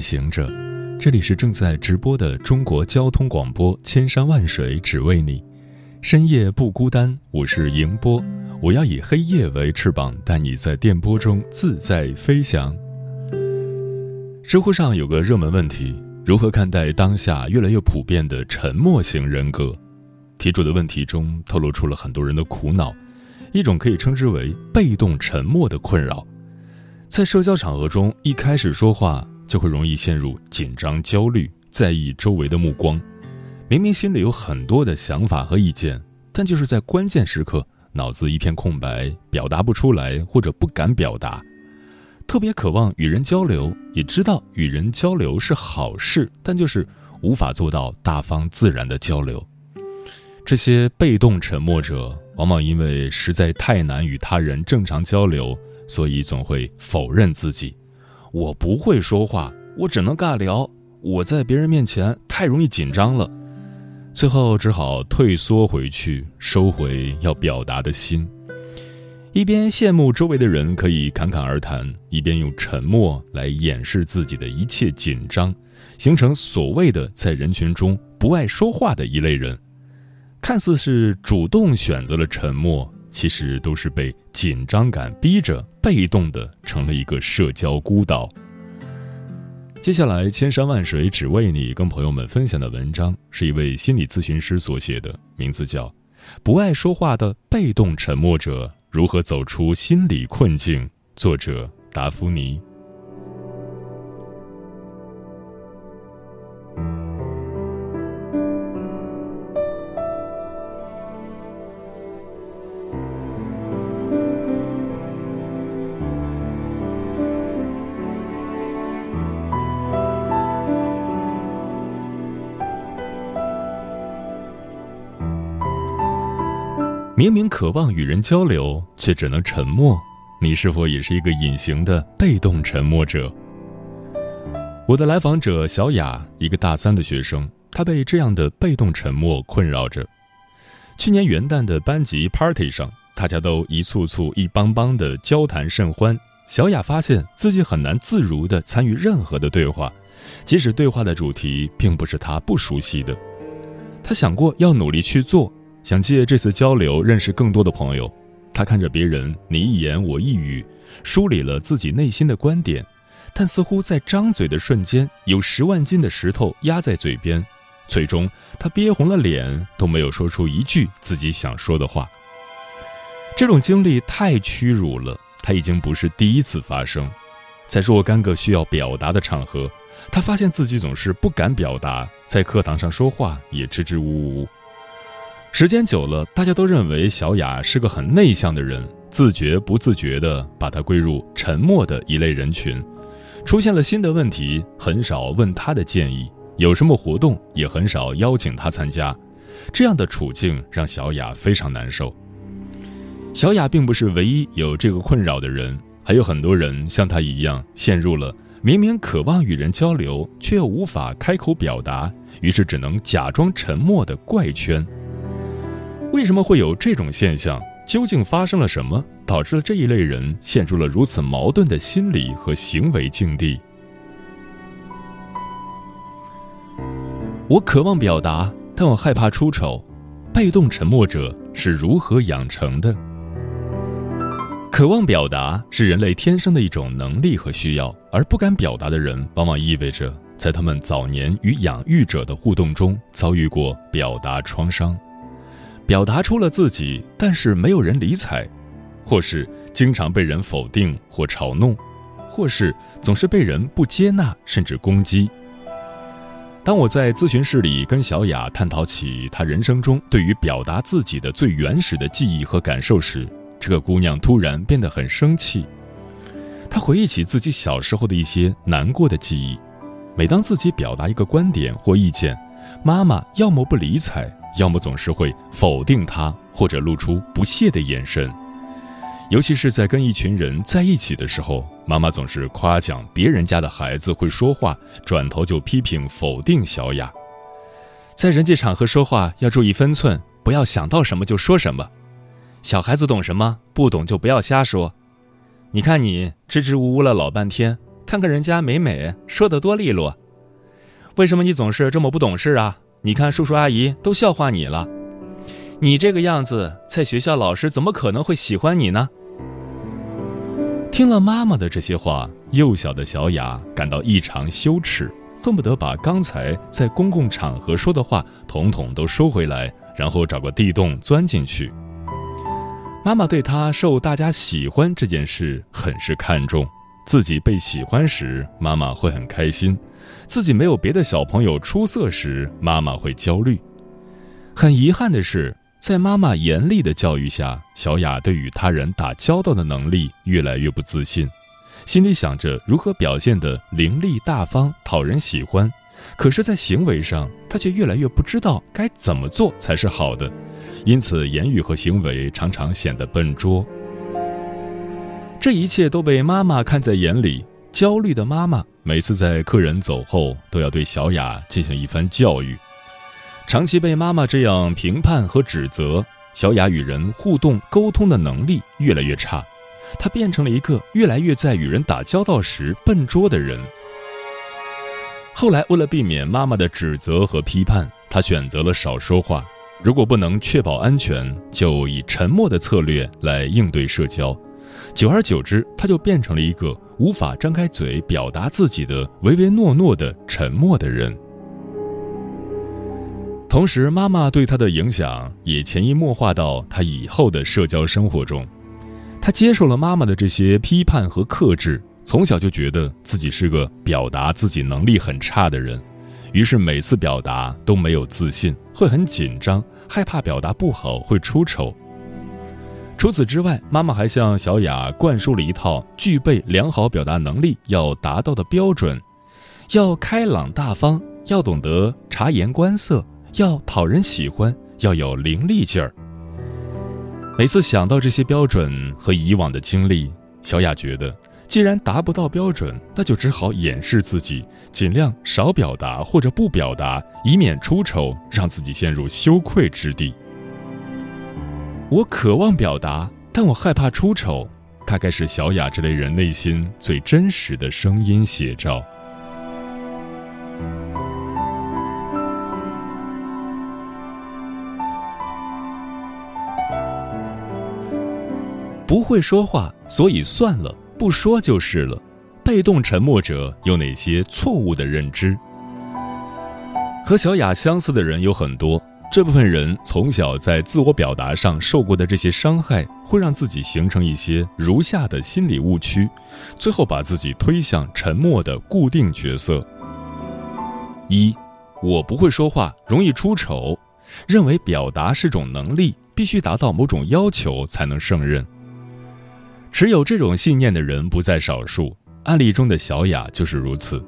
行者，这里是正在直播的中国交通广播，千山万水只为你，深夜不孤单。我是迎波，我要以黑夜为翅膀，带你在电波中自在飞翔。知乎上有个热门问题：如何看待当下越来越普遍的沉默型人格？题主的问题中透露出了很多人的苦恼，一种可以称之为被动沉默的困扰。在社交场合中，一开始说话就会容易陷入紧张、焦虑，在意周围的目光。明明心里有很多的想法和意见，但就是在关键时刻，脑子一片空白，表达不出来或者不敢表达。特别渴望与人交流，也知道与人交流是好事，但就是无法做到大方自然的交流。这些被动沉默者，往往因为实在太难与他人正常交流。所以总会否认自己，我不会说话，我只能尬聊。我在别人面前太容易紧张了，最后只好退缩回去，收回要表达的心。一边羡慕周围的人可以侃侃而谈，一边用沉默来掩饰自己的一切紧张，形成所谓的在人群中不爱说话的一类人。看似是主动选择了沉默。其实都是被紧张感逼着，被动的成了一个社交孤岛。接下来，千山万水只为你，跟朋友们分享的文章是一位心理咨询师所写的，名字叫《不爱说话的被动沉默者如何走出心理困境》，作者达芙妮。明明渴望与人交流，却只能沉默。你是否也是一个隐形的被动沉默者？我的来访者小雅，一个大三的学生，她被这样的被动沉默困扰着。去年元旦的班级 party 上，大家都一簇簇、一帮帮的交谈甚欢。小雅发现自己很难自如地参与任何的对话，即使对话的主题并不是她不熟悉的。她想过要努力去做。想借这次交流认识更多的朋友，他看着别人你一言我一语，梳理了自己内心的观点，但似乎在张嘴的瞬间，有十万斤的石头压在嘴边，最终他憋红了脸，都没有说出一句自己想说的话。这种经历太屈辱了，他已经不是第一次发生，在若干个需要表达的场合，他发现自己总是不敢表达，在课堂上说话也支支吾吾。时间久了，大家都认为小雅是个很内向的人，自觉不自觉地把她归入沉默的一类人群。出现了新的问题，很少问她的建议；有什么活动，也很少邀请她参加。这样的处境让小雅非常难受。小雅并不是唯一有这个困扰的人，还有很多人像她一样，陷入了明明渴望与人交流，却又无法开口表达，于是只能假装沉默的怪圈。为什么会有这种现象？究竟发生了什么，导致了这一类人陷入了如此矛盾的心理和行为境地？我渴望表达，但我害怕出丑。被动沉默者是如何养成的？渴望表达是人类天生的一种能力和需要，而不敢表达的人，往往意味着在他们早年与养育者的互动中遭遇过表达创伤。表达出了自己，但是没有人理睬，或是经常被人否定或嘲弄，或是总是被人不接纳甚至攻击。当我在咨询室里跟小雅探讨起她人生中对于表达自己的最原始的记忆和感受时，这个姑娘突然变得很生气。她回忆起自己小时候的一些难过的记忆，每当自己表达一个观点或意见，妈妈要么不理睬，要么总是会否定他，或者露出不屑的眼神。尤其是在跟一群人在一起的时候，妈妈总是夸奖别人家的孩子会说话，转头就批评否定小雅。在人际场合说话要注意分寸，不要想到什么就说什么。小孩子懂什么？不懂就不要瞎说。你看你支支吾吾了老半天。看看人家美美说的多利落，为什么你总是这么不懂事啊？你看叔叔阿姨都笑话你了，你这个样子在学校老师怎么可能会喜欢你呢？听了妈妈的这些话，幼小的小雅感到异常羞耻，恨不得把刚才在公共场合说的话统统都收回来，然后找个地洞钻进去。妈妈对她受大家喜欢这件事很是看重。自己被喜欢时，妈妈会很开心；自己没有别的小朋友出色时，妈妈会焦虑。很遗憾的是，在妈妈严厉的教育下，小雅对与他人打交道的能力越来越不自信，心里想着如何表现得伶俐大方、讨人喜欢，可是，在行为上，她却越来越不知道该怎么做才是好的，因此言语和行为常常显得笨拙。这一切都被妈妈看在眼里。焦虑的妈妈每次在客人走后，都要对小雅进行一番教育。长期被妈妈这样评判和指责，小雅与人互动沟通的能力越来越差。她变成了一个越来越在与人打交道时笨拙的人。后来，为了避免妈妈的指责和批判，她选择了少说话。如果不能确保安全，就以沉默的策略来应对社交。久而久之，他就变成了一个无法张开嘴表达自己的唯唯诺诺的沉默的人。同时，妈妈对他的影响也潜移默化到他以后的社交生活中。他接受了妈妈的这些批判和克制，从小就觉得自己是个表达自己能力很差的人，于是每次表达都没有自信，会很紧张，害怕表达不好会出丑。除此之外，妈妈还向小雅灌输了一套具备良好表达能力要达到的标准：要开朗大方，要懂得察言观色，要讨人喜欢，要有伶俐劲儿。每次想到这些标准和以往的经历，小雅觉得，既然达不到标准，那就只好掩饰自己，尽量少表达或者不表达，以免出丑，让自己陷入羞愧之地。我渴望表达，但我害怕出丑，大概是小雅这类人内心最真实的声音写照。不会说话，所以算了，不说就是了。被动沉默者有哪些错误的认知？和小雅相似的人有很多。这部分人从小在自我表达上受过的这些伤害，会让自己形成一些如下的心理误区，最后把自己推向沉默的固定角色。一，我不会说话，容易出丑，认为表达是种能力，必须达到某种要求才能胜任。持有这种信念的人不在少数，案例中的小雅就是如此。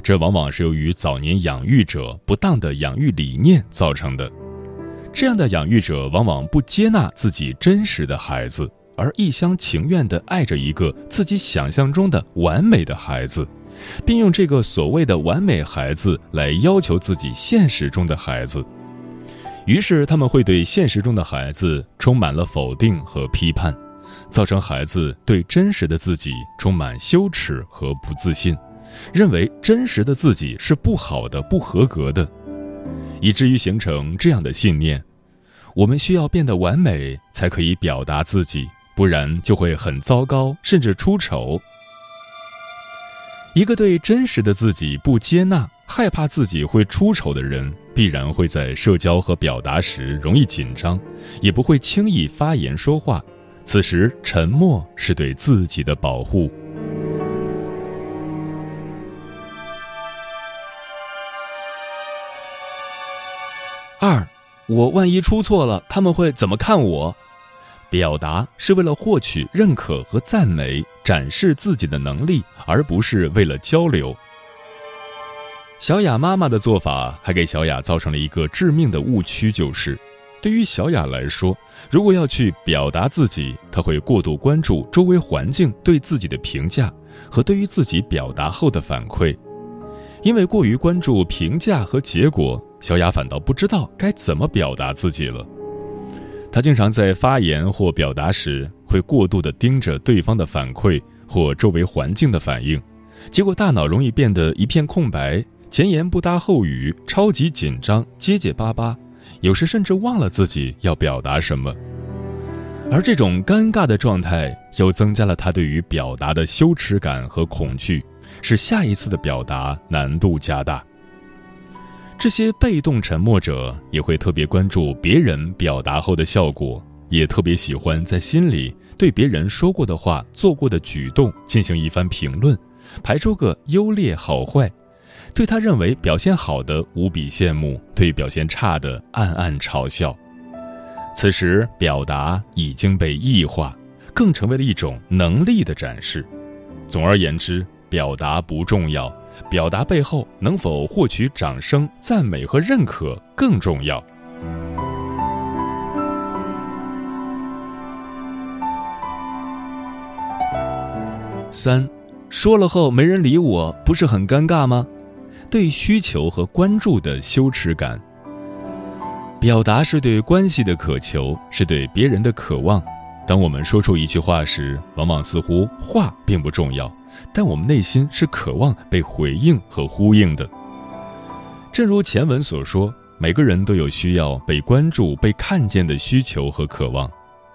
这往往是由于早年养育者不当的养育理念造成的。这样的养育者往往不接纳自己真实的孩子，而一厢情愿地爱着一个自己想象中的完美的孩子，并用这个所谓的完美孩子来要求自己现实中的孩子。于是，他们会对现实中的孩子充满了否定和批判，造成孩子对真实的自己充满羞耻和不自信，认为真实的自己是不好的、不合格的。以至于形成这样的信念：我们需要变得完美才可以表达自己，不然就会很糟糕，甚至出丑。一个对真实的自己不接纳、害怕自己会出丑的人，必然会在社交和表达时容易紧张，也不会轻易发言说话。此时，沉默是对自己的保护。二，我万一出错了，他们会怎么看我？表达是为了获取认可和赞美，展示自己的能力，而不是为了交流。小雅妈妈的做法还给小雅造成了一个致命的误区，就是对于小雅来说，如果要去表达自己，她会过度关注周围环境对自己的评价和对于自己表达后的反馈。因为过于关注评价和结果，小雅反倒不知道该怎么表达自己了。她经常在发言或表达时，会过度的盯着对方的反馈或周围环境的反应，结果大脑容易变得一片空白，前言不搭后语，超级紧张，结结巴巴，有时甚至忘了自己要表达什么。而这种尴尬的状态，又增加了她对于表达的羞耻感和恐惧。使下一次的表达难度加大。这些被动沉默者也会特别关注别人表达后的效果，也特别喜欢在心里对别人说过的话、做过的举动进行一番评论，排出个优劣好坏，对他认为表现好的无比羡慕，对表现差的暗暗嘲笑。此时，表达已经被异化，更成为了一种能力的展示。总而言之。表达不重要，表达背后能否获取掌声、赞美和认可更重要。三，说了后没人理我，不是很尴尬吗？对需求和关注的羞耻感。表达是对关系的渴求，是对别人的渴望。当我们说出一句话时，往往似乎话并不重要。但我们内心是渴望被回应和呼应的。正如前文所说，每个人都有需要被关注、被看见的需求和渴望。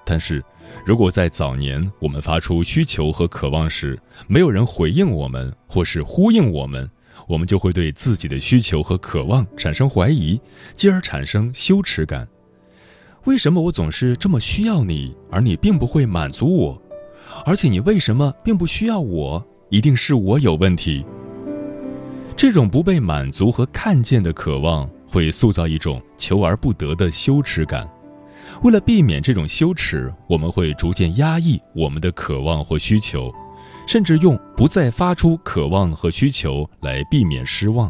但是，如果在早年我们发出需求和渴望时，没有人回应我们或是呼应我们，我们就会对自己的需求和渴望产生怀疑，继而产生羞耻感。为什么我总是这么需要你，而你并不会满足我？而且你为什么并不需要我？一定是我有问题。这种不被满足和看见的渴望，会塑造一种求而不得的羞耻感。为了避免这种羞耻，我们会逐渐压抑我们的渴望或需求，甚至用不再发出渴望和需求来避免失望。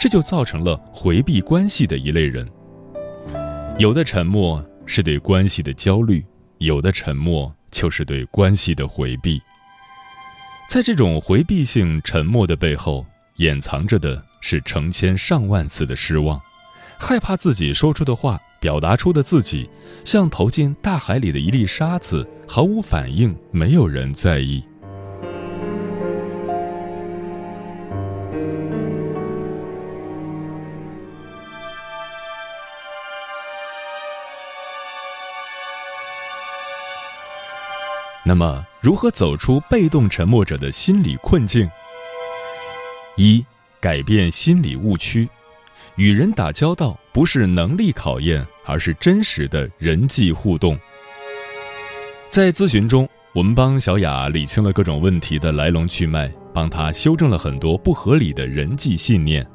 这就造成了回避关系的一类人。有的沉默是对关系的焦虑，有的沉默。就是对关系的回避，在这种回避性沉默的背后，掩藏着的是成千上万次的失望，害怕自己说出的话、表达出的自己，像投进大海里的一粒沙子，毫无反应，没有人在意。那么，如何走出被动沉默者的心理困境？一、改变心理误区。与人打交道不是能力考验，而是真实的人际互动。在咨询中，我们帮小雅理清了各种问题的来龙去脉，帮她修正了很多不合理的人际信念，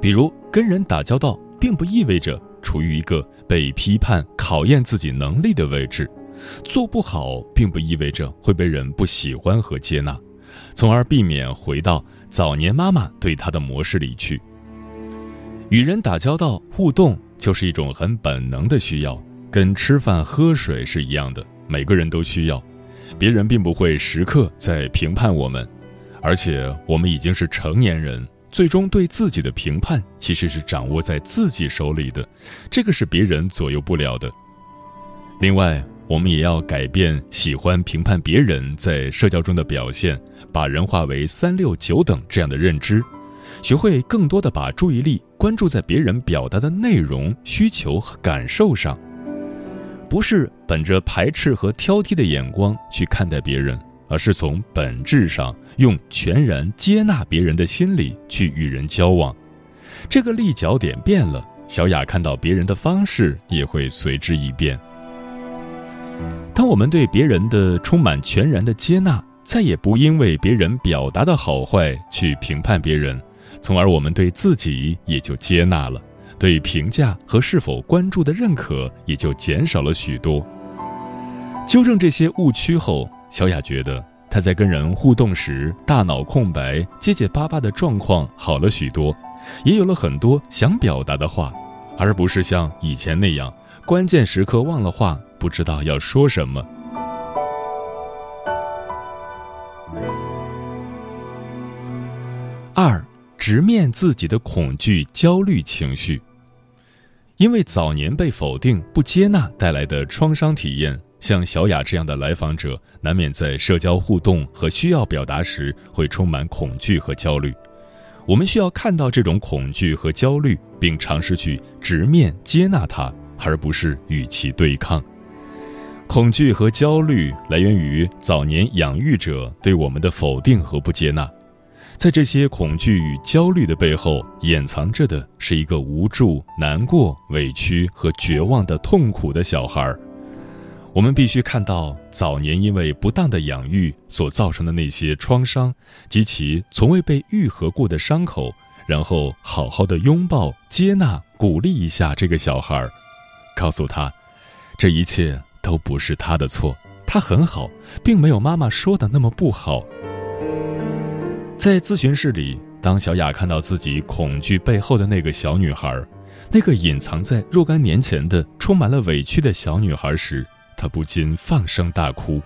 比如跟人打交道并不意味着处于一个被批判、考验自己能力的位置。做不好，并不意味着会被人不喜欢和接纳，从而避免回到早年妈妈对他的模式里去。与人打交道、互动，就是一种很本能的需要，跟吃饭喝水是一样的，每个人都需要。别人并不会时刻在评判我们，而且我们已经是成年人，最终对自己的评判其实是掌握在自己手里的，这个是别人左右不了的。另外，我们也要改变喜欢评判别人在社交中的表现，把人化为三六九等这样的认知，学会更多的把注意力关注在别人表达的内容、需求和感受上，不是本着排斥和挑剔的眼光去看待别人，而是从本质上用全然接纳别人的心理去与人交往。这个立脚点变了，小雅看到别人的方式也会随之一变。当我们对别人的充满全然的接纳，再也不因为别人表达的好坏去评判别人，从而我们对自己也就接纳了，对评价和是否关注的认可也就减少了许多。纠正这些误区后，小雅觉得她在跟人互动时，大脑空白、结结巴巴的状况好了许多，也有了很多想表达的话，而不是像以前那样，关键时刻忘了话，不知道要说什么。二，直面自己的恐惧、焦虑情绪。因为早年被否定、不接纳带来的创伤体验，像小雅这样的来访者，难免在社交互动和需要表达时会充满恐惧和焦虑。我们需要看到这种恐惧和焦虑，并尝试去直面、接纳它，而不是与其对抗。恐惧和焦虑来源于早年养育者对我们的否定和不接纳。在这些恐惧与焦虑的背后，掩藏着的是一个无助、难过、委屈和绝望的痛苦的小孩。我们必须看到早年因为不当的养育所造成的那些创伤及其从未被愈合过的伤口，然后好好的拥抱、接纳、鼓励一下这个小孩，告诉他，这一切都不是他的错，他很好，并没有妈妈说的那么不好。在咨询室里，当小雅看到自己恐惧背后的那个小女孩，那个隐藏在若干年前的充满了委屈的小女孩时，他不禁放声大哭。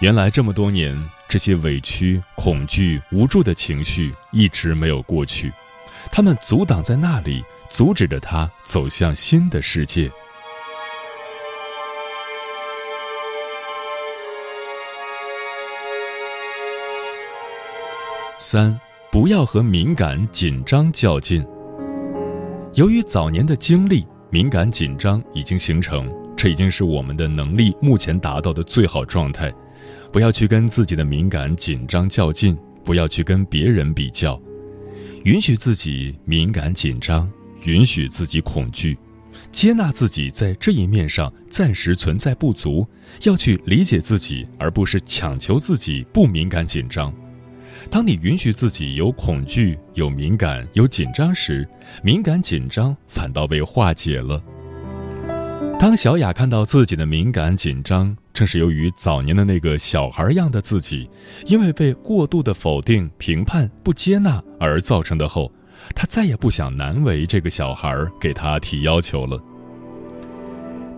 原来这么多年，这些委屈、恐惧、无助的情绪一直没有过去，他们阻挡在那里，阻止着他走向新的世界。三，不要和敏感紧张较劲。由于早年的经历，敏感紧张已经形成，这已经是我们的能力目前达到的最好状态。不要去跟自己的敏感紧张较劲，不要去跟别人比较，允许自己敏感紧张，允许自己恐惧，接纳自己在这一面上暂时存在不足，要去理解自己，而不是强求自己不敏感紧张。当你允许自己有恐惧、有敏感、有紧张时，敏感紧张反倒被化解了。当小雅看到自己的敏感紧张，正是由于早年的那个小孩样的自己，因为被过度的否定、评判、不接纳而造成的后，她再也不想难为这个小孩，给他提要求了。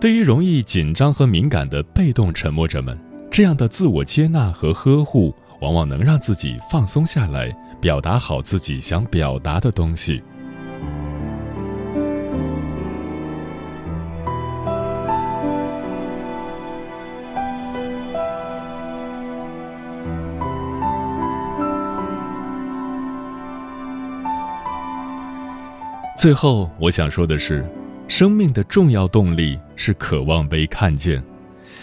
对于容易紧张和敏感的被动沉默者们，这样的自我接纳和呵护。往往能让自己放松下来，表达好自己想表达的东西。最后，我想说的是，生命的重要动力是渴望被看见，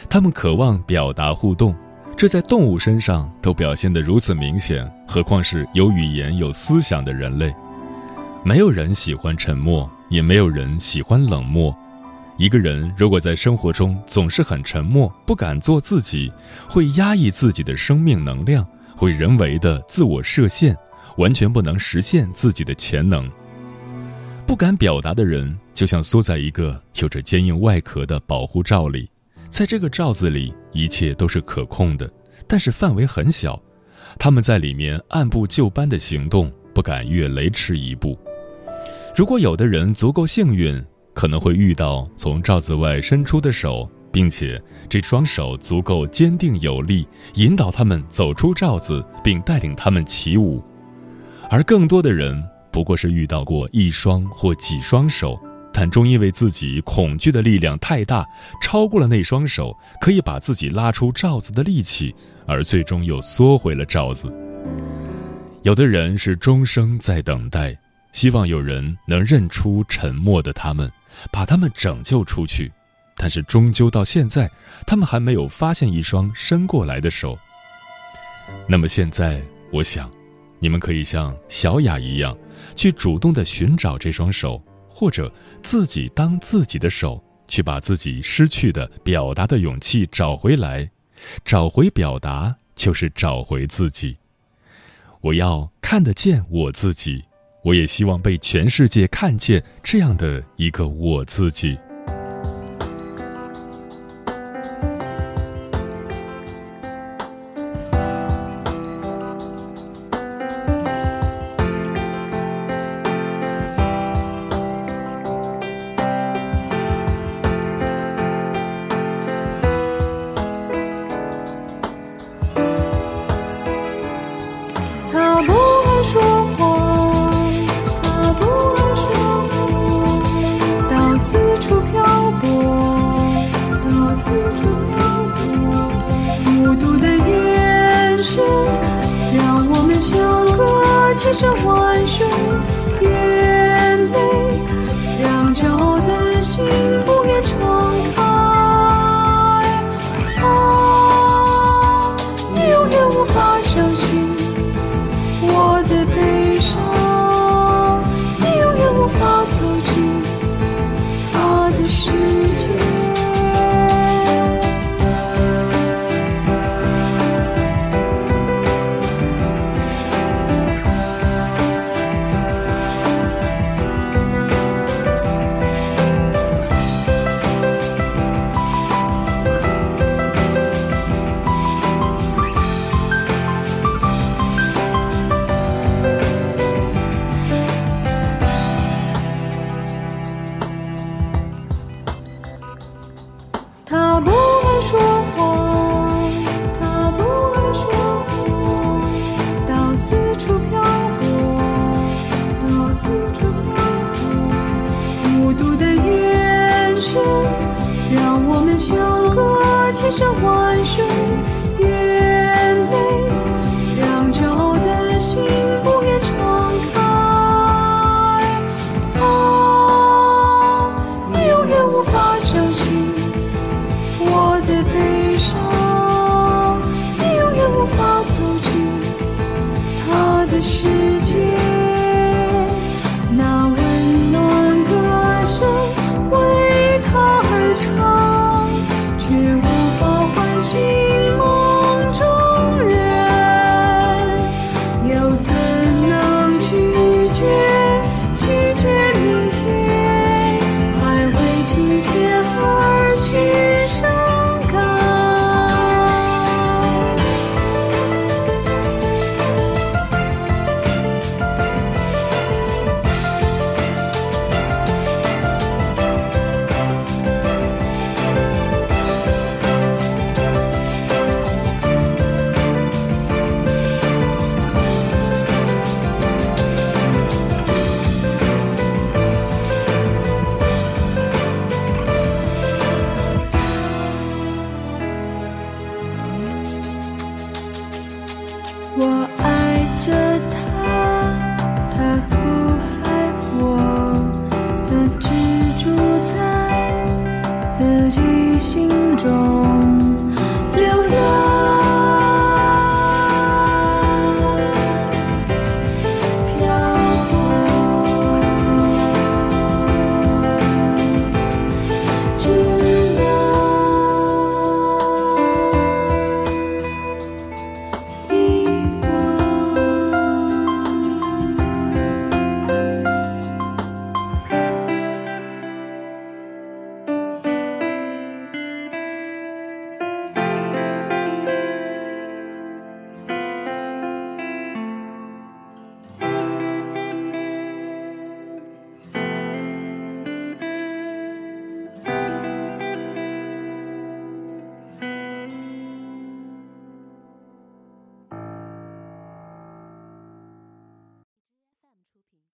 他们渴望表达互动。这在动物身上都表现得如此明显，何况是有语言、有思想的人类？没有人喜欢沉默，也没有人喜欢冷漠。一个人如果在生活中总是很沉默，不敢做自己，会压抑自己的生命能量，会人为的自我设限，完全不能实现自己的潜能。不敢表达的人，就像缩在一个有着坚硬外壳的保护罩里。在这个罩子里，一切都是可控的，但是范围很小。他们在里面按部就班的行动，不敢越雷池一步。如果有的人足够幸运，可能会遇到从罩子外伸出的手，并且这双手足够坚定有力，引导他们走出罩子，并带领他们起舞。而更多的人，不过是遇到过一双或几双手。但终因为自己恐惧的力量太大，超过了那双手可以把自己拉出罩子的力气，而最终又缩回了罩子。有的人是终生在等待，希望有人能认出沉默的他们，把他们拯救出去，但是终究到现在，他们还没有发现一双伸过来的手。那么现在，我想，你们可以像小雅一样，去主动的寻找这双手。或者自己当自己的手，去把自己失去的表达的勇气找回来，找回表达就是找回自己。我要看得见我自己，我也希望被全世界看见这样的一个我自己。处漂泊，到四处漂泊。孤独的眼神，让我们相隔千山万水。眼泪，让骄傲的心不愿。